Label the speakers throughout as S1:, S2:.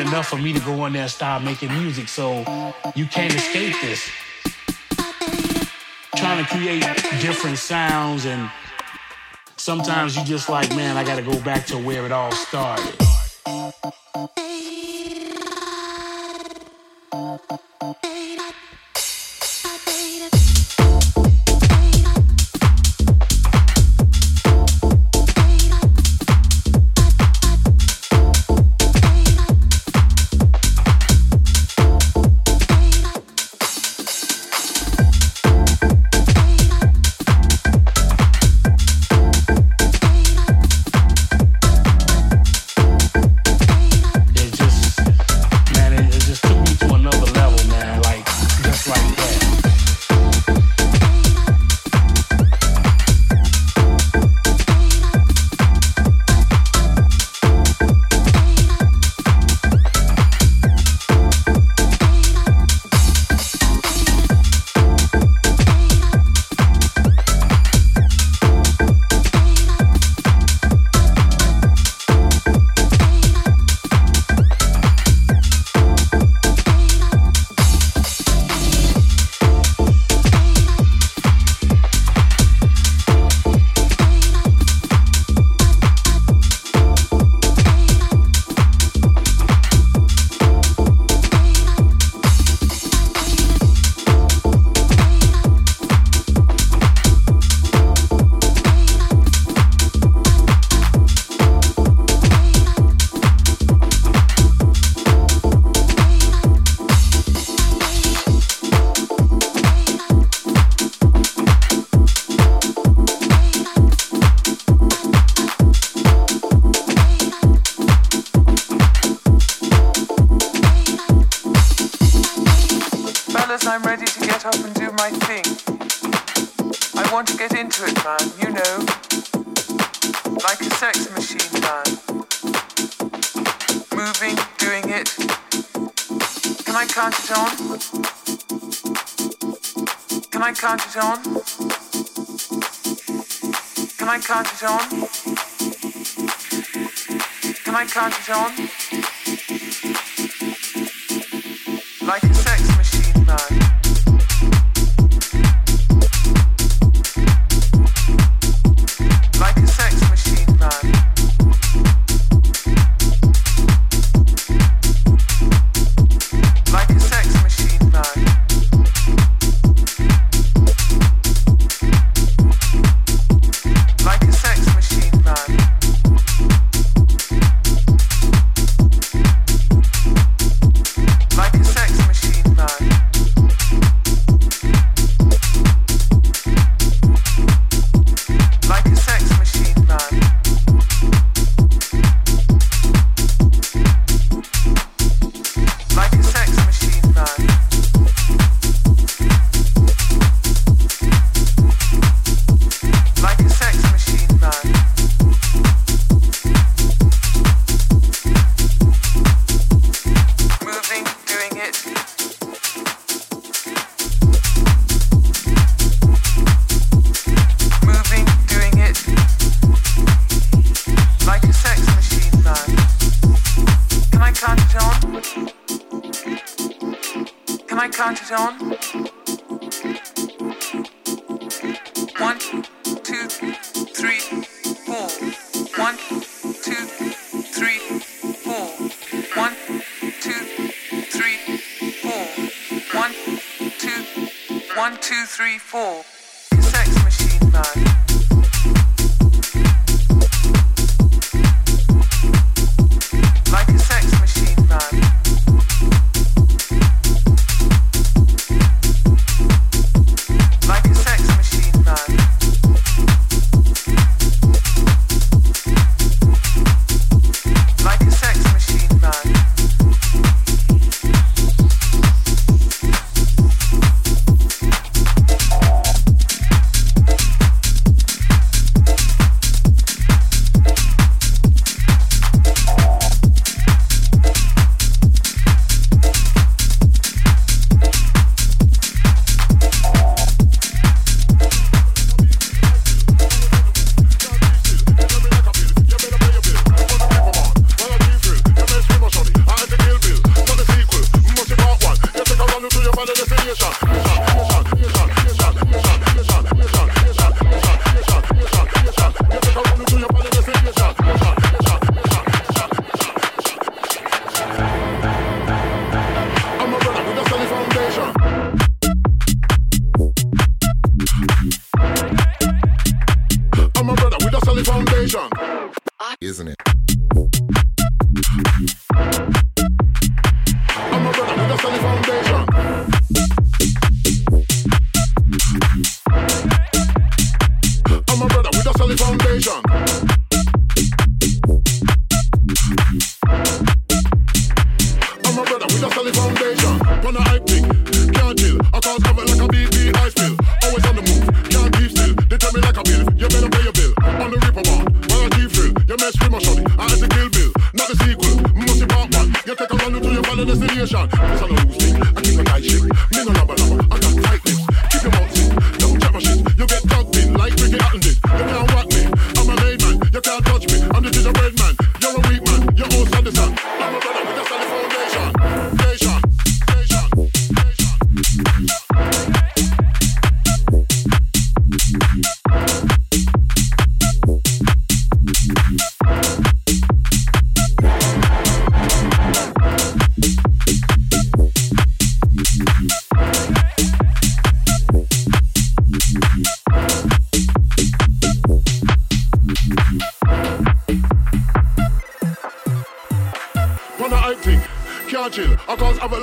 S1: enough for me to go in there and start making music. So you can't escape this. Trying to create different sounds and sometimes you just like, man, I gotta go back to where it all started.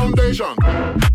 S2: foundation.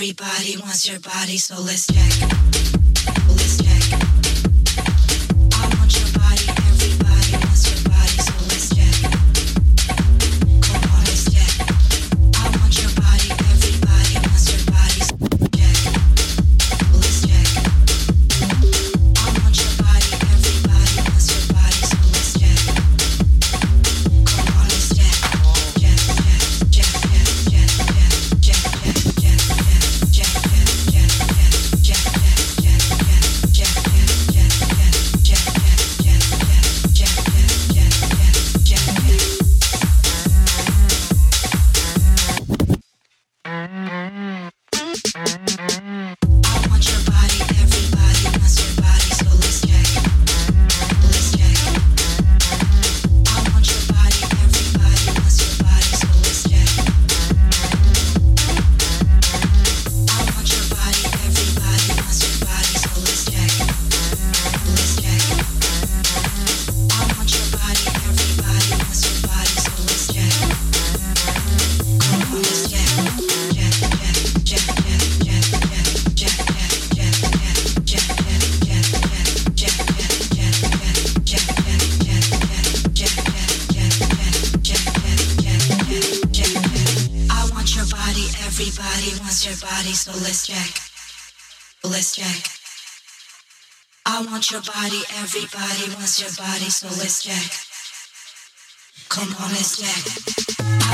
S3: Everybody wants your body, so let's check. Your body, everybody wants your body, so let's check. Come on, let's check.